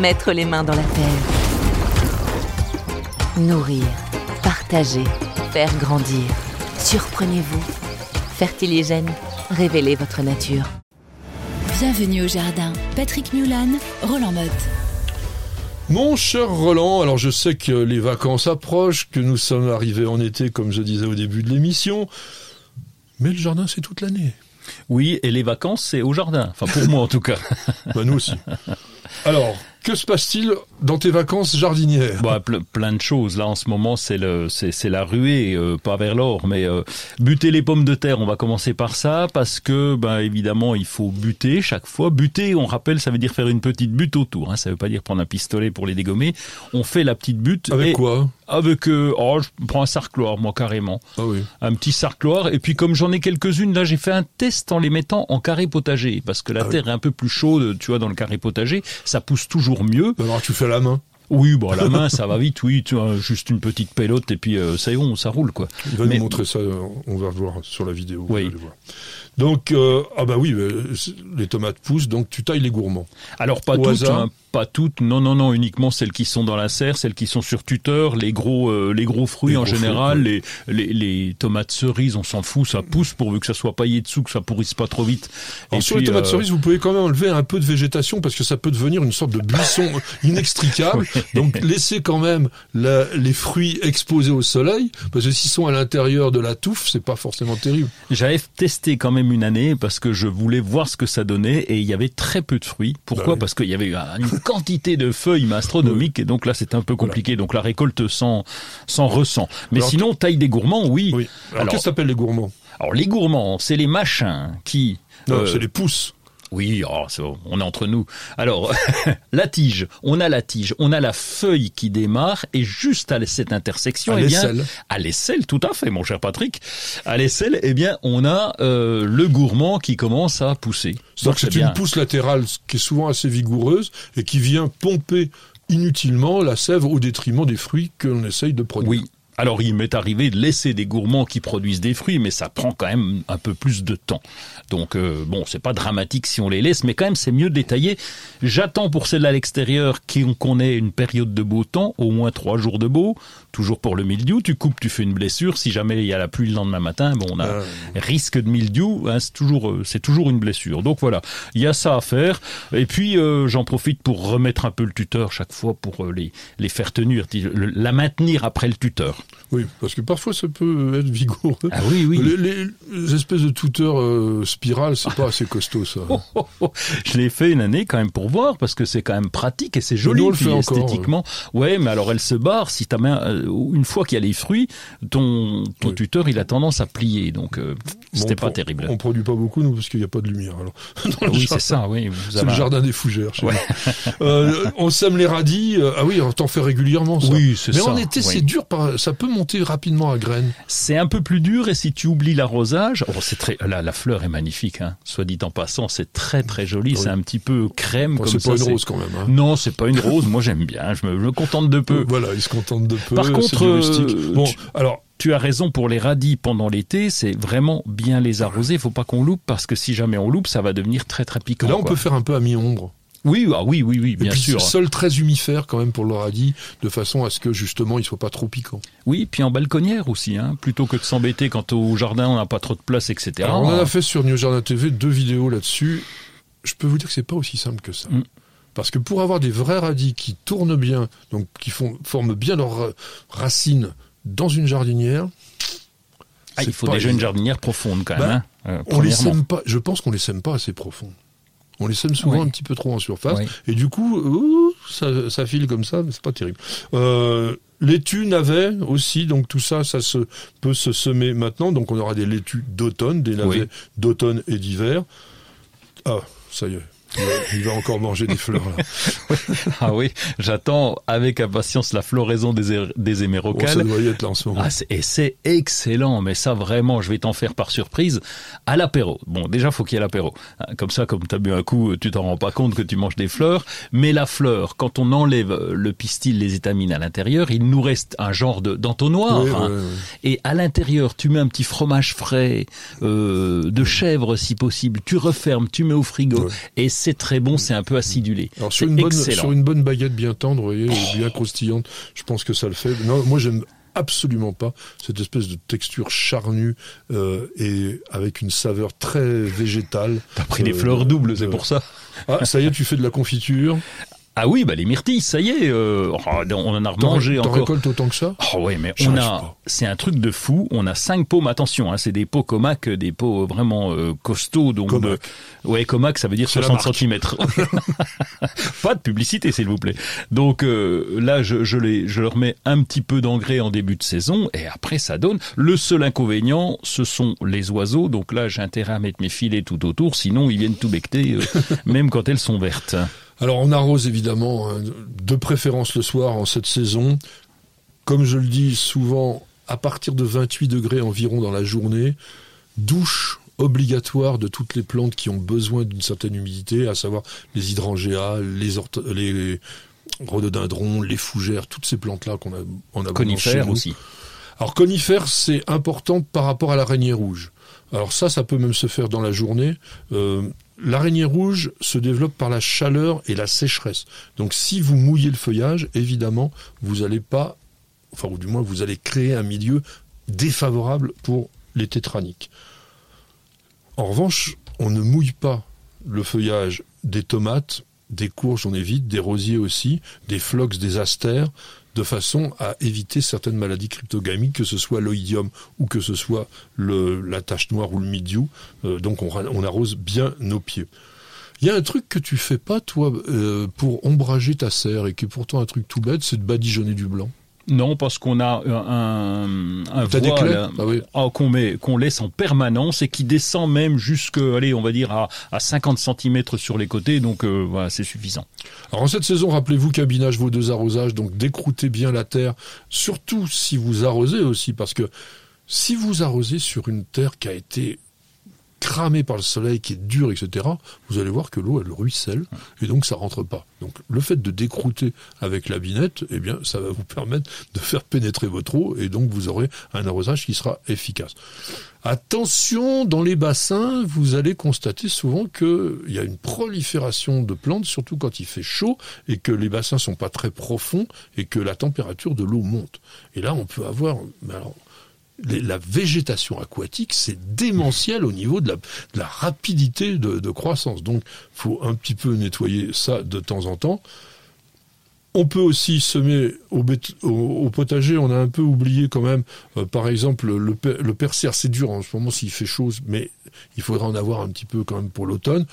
Mettre les mains dans la terre. Nourrir, partager, faire grandir. Surprenez-vous. Fertiligène, révélez votre nature. Bienvenue au jardin. Patrick Mulan, Roland Motte. Mon cher Roland, alors je sais que les vacances approchent, que nous sommes arrivés en été, comme je disais au début de l'émission, mais le jardin c'est toute l'année. Oui, et les vacances c'est au jardin, enfin pour moi en tout cas. Bah nous aussi. Alors, que se passe-t-il dans tes vacances jardinières bah, Plein de choses. Là, en ce moment, c'est le, c'est, la ruée, euh, pas vers l'or, mais euh, buter les pommes de terre. On va commencer par ça parce que, ben évidemment, il faut buter chaque fois. Buter, on rappelle, ça veut dire faire une petite butte autour. Hein. Ça veut pas dire prendre un pistolet pour les dégommer. On fait la petite butte. Avec quoi? Avec, euh, oh, je prends un sarcloir, moi carrément. Ah oui. Un petit sarcloir. Et puis, comme j'en ai quelques-unes, là, j'ai fait un test en les mettant en carré potager parce que la ah terre est un peu plus chaude, tu vois, dans le carré potager. Ça pousse toujours mieux. Alors tu fais la main oui, bon, la main, ça va vite, oui, tu vois, juste une petite pelote et puis euh, ça y est, ça roule, quoi. Il va nous montrer ça, on va voir sur la vidéo. Oui. Donc, euh, ah bah oui, les tomates poussent, donc tu tailles les gourmands. Alors pas toutes, hein, pas toutes, non, non, non, uniquement celles qui sont dans la serre, celles qui sont sur tuteur, les gros, euh, les gros fruits en général, les, les, les, tomates cerises, on s'en fout, ça pousse pourvu que ça soit paillé dessous, que ça pourrisse pas trop vite. Et sur les tomates euh, cerises, vous pouvez quand même enlever un peu de végétation parce que ça peut devenir une sorte de buisson inextricable. Donc laissez quand même les fruits exposés au soleil parce que s'ils sont à l'intérieur de la touffe, c'est pas forcément terrible. J'avais testé quand même une année parce que je voulais voir ce que ça donnait et il y avait très peu de fruits. Pourquoi bah Parce qu'il y avait une quantité de feuilles astronomiques et donc là c'est un peu compliqué. Donc la récolte s'en s'en ressent. Mais sinon taille des gourmands, oui. Alors, qu'est-ce que s'appelle les gourmands? Alors les gourmands, c'est les machins qui non, euh, c'est les pousses. Oui, oh, on est entre nous. Alors, la tige, on a la tige, on a la feuille qui démarre, et juste à cette intersection, à eh bien, à l'aisselle, tout à fait, mon cher Patrick, à l'aisselle, eh bien, on a euh, le gourmand qui commence à pousser. Donc c'est une pousse latérale qui est souvent assez vigoureuse et qui vient pomper inutilement la sève au détriment des fruits que l'on essaye de produire. Oui, alors il m'est arrivé de laisser des gourmands qui produisent des fruits, mais ça prend quand même un peu plus de temps. Donc euh, bon, c'est pas dramatique si on les laisse, mais quand même c'est mieux de détailler. J'attends pour celles à l'extérieur qu'on ait une période de beau temps, au moins trois jours de beau, toujours pour le mildiou. Tu coupes, tu fais une blessure. Si jamais il y a la pluie le lendemain matin, bon, on a ah. risque de mildiou. Hein, c'est toujours, euh, c'est toujours une blessure. Donc voilà, il y a ça à faire. Et puis euh, j'en profite pour remettre un peu le tuteur chaque fois pour les les faire tenir, la maintenir après le tuteur. Oui, parce que parfois ça peut être vigoureux. Ah oui, oui. Les, espèces de tuteurs euh, spirales, c'est pas assez costaud ça. Oh, oh, oh. Je l'ai fait une année quand même pour voir parce que c'est quand même pratique et c'est joli esthétiquement. ouais. mais alors elle se barre si ta main euh, une fois qu'il y a les fruits, ton ton tuteur il a tendance à plier donc euh, c'était pas terrible. On produit pas beaucoup nous parce qu'il n'y a pas de lumière alors. oui, c'est ça, oui. C'est le jardin des fougères. Chez euh, on sème les radis. ah oui, on t'en fait régulièrement ça. Oui, c'est ça. Mais en été c'est dur, ça peut monter rapidement à graines. C'est un peu plus dur et si tu oublies l'arrosage, oh, c'est très la, la fleur est magnifique. Hein. Soit dit en passant, c'est très très joli. C'est un petit peu crème comme ça. C'est pas une rose quand même. Hein. Non, c'est pas une rose. Moi j'aime bien. Je me, contente de peu. Voilà, il se contente de peu. Par contre, euh, bon, alors tu as raison pour les radis pendant l'été, c'est vraiment bien les arroser. Il faut pas qu'on loupe parce que si jamais on loupe, ça va devenir très très piquant. Là, on peut faire un peu à mi-ombre. Oui, ah oui, oui, oui, bien et puis, sûr. Sol très humifère quand même pour le radis, de façon à ce que justement il soit pas trop piquant. Oui, puis en balconnière aussi, hein, plutôt que de s'embêter quand au jardin on n'a pas trop de place, etc. on en a fait sur New Jardin TV deux vidéos là-dessus. Je peux vous dire que c'est pas aussi simple que ça. Mm. Parce que pour avoir des vrais radis qui tournent bien, donc qui font, forment bien leurs racines dans une jardinière, ah, il faut déjà une jardinière profonde quand même. Ben, hein, euh, on les sème pas. Je pense qu'on les sème pas assez profond. On les sème souvent un petit peu trop en surface. Et du coup, ça, file comme ça, mais c'est pas terrible. Euh, laitue, navet aussi, donc tout ça, ça se, peut se semer maintenant. Donc on aura des laitues d'automne, des navets d'automne et d'hiver. Ah, ça y est. Il va encore manger des fleurs. Là. ah oui, j'attends avec impatience la floraison des, des hémérocales. Oh, ça doit être là en ce moment. Ah, et c'est excellent, mais ça vraiment, je vais t'en faire par surprise à l'apéro. Bon, déjà faut qu'il y ait l'apéro. Hein, comme ça, comme t'as bu un coup, tu t'en rends pas compte que tu manges des fleurs. Mais la fleur, quand on enlève le pistil, les étamines à l'intérieur, il nous reste un genre de d'entonnoir. hein. Et à l'intérieur, tu mets un petit fromage frais, euh, de chèvre si possible. Tu refermes, tu mets au frigo, et c'est très bon, c'est un peu acidulé. Alors sur une, bonne, sur une bonne baguette bien tendre, vous voyez, oh. bien croustillante, je pense que ça le fait. Non, moi j'aime absolument pas cette espèce de texture charnue euh, et avec une saveur très végétale. T'as pris euh, des fleurs doubles, c'est pour ça. Ah, ça y est, tu fais de la confiture. Ah oui, bah les myrtilles, ça y est, euh, oh, on en a remangé encore. T'en récoltes autant que ça? Oh oui, mais on a, c'est un truc de fou. On a cinq pots, mais attention, hein, c'est des pots Comac, des pots vraiment euh, costauds. Donc, Comac. ouais, Comac, ça veut dire 60 cm. Pas de publicité, s'il vous plaît. Donc euh, là, je, je, les, je leur mets un petit peu d'engrais en début de saison, et après ça donne. Le seul inconvénient, ce sont les oiseaux. Donc là, j'ai intérêt à mettre mes filets tout autour, sinon ils viennent tout becter, même quand elles sont vertes. Alors on arrose évidemment hein, de préférence le soir en cette saison. Comme je le dis souvent, à partir de 28 degrés environ dans la journée, douche obligatoire de toutes les plantes qui ont besoin d'une certaine humidité, à savoir les hydrangeas, les, les rhododendrons, les fougères, toutes ces plantes-là qu'on a en Conifères aussi. Alors conifères, c'est important par rapport à l'araignée rouge. Alors ça, ça peut même se faire dans la journée. Euh, L'araignée rouge se développe par la chaleur et la sécheresse. Donc si vous mouillez le feuillage, évidemment, vous n'allez pas, enfin ou du moins vous allez créer un milieu défavorable pour les tétraniques. En revanche, on ne mouille pas le feuillage des tomates, des courges, on évite, des rosiers aussi, des phlox, des astères, de façon à éviter certaines maladies cryptogamiques, que ce soit l'oïdium ou que ce soit la tache noire ou le midiou. Euh, donc on, on, arrose bien nos pieds. Il y a un truc que tu fais pas, toi, euh, pour ombrager ta serre, et qui est pourtant un truc tout bête, c'est de badigeonner du blanc. Non, parce qu'on a un, un voile ah oui. Ah, qu'on met, qu'on laisse en permanence et qui descend même jusque, allez, on va dire à, à 50 cm sur les côtés, donc euh, voilà, c'est suffisant. Alors en cette saison, rappelez-vous cabinage vos deux arrosages, donc décroutez bien la terre, surtout si vous arrosez aussi, parce que si vous arrosez sur une terre qui a été cramé par le soleil, qui est dur, etc., vous allez voir que l'eau, elle ruisselle, et donc ça rentre pas. Donc le fait de décrouter avec la binette, eh bien, ça va vous permettre de faire pénétrer votre eau, et donc vous aurez un arrosage qui sera efficace. Attention, dans les bassins, vous allez constater souvent qu'il y a une prolifération de plantes, surtout quand il fait chaud, et que les bassins sont pas très profonds, et que la température de l'eau monte. Et là, on peut avoir... Alors, la végétation aquatique, c'est démentiel au niveau de la, rapidité de, croissance. Donc, faut un petit peu nettoyer ça de temps en temps. On peut aussi semer au, potager. On a un peu oublié quand même, euh, par exemple, le, le. C'est dur en ce moment s'il fait chaud, mais il faudra en avoir un petit peu quand même pour l'automne.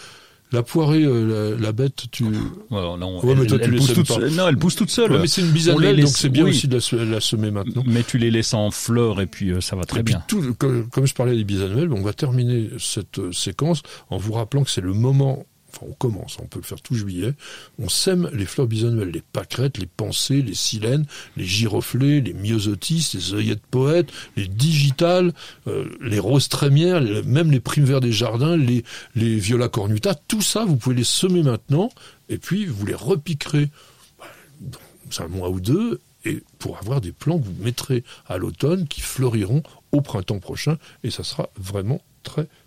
La poirée, euh, la, la, bête, tu. Ouais, non, ouais, mais toi, elle, tu elle pousse toute seule. Non, elle pousse toute seule. Ouais, mais c'est une bisannuelle, donc c'est bien oui. aussi de la, la, semer maintenant. Mais tu les laisses en fleurs et puis euh, ça va très et bien. Puis tout, comme, comme, je parlais des bisannuelles, on va terminer cette euh, séquence en vous rappelant que c'est le moment enfin on commence, on peut le faire tout juillet, on sème les fleurs bisannuelles, les pâquerettes, les pensées, les silènes, les giroflées, les myosotis, les œillettes poètes, les digitales, euh, les roses trémières, même les primes verts des jardins, les, les viola cornuta, tout ça, vous pouvez les semer maintenant, et puis vous les repiquerez dans un mois ou deux, et pour avoir des plants que vous mettrez à l'automne qui fleuriront au printemps prochain, et ça sera vraiment très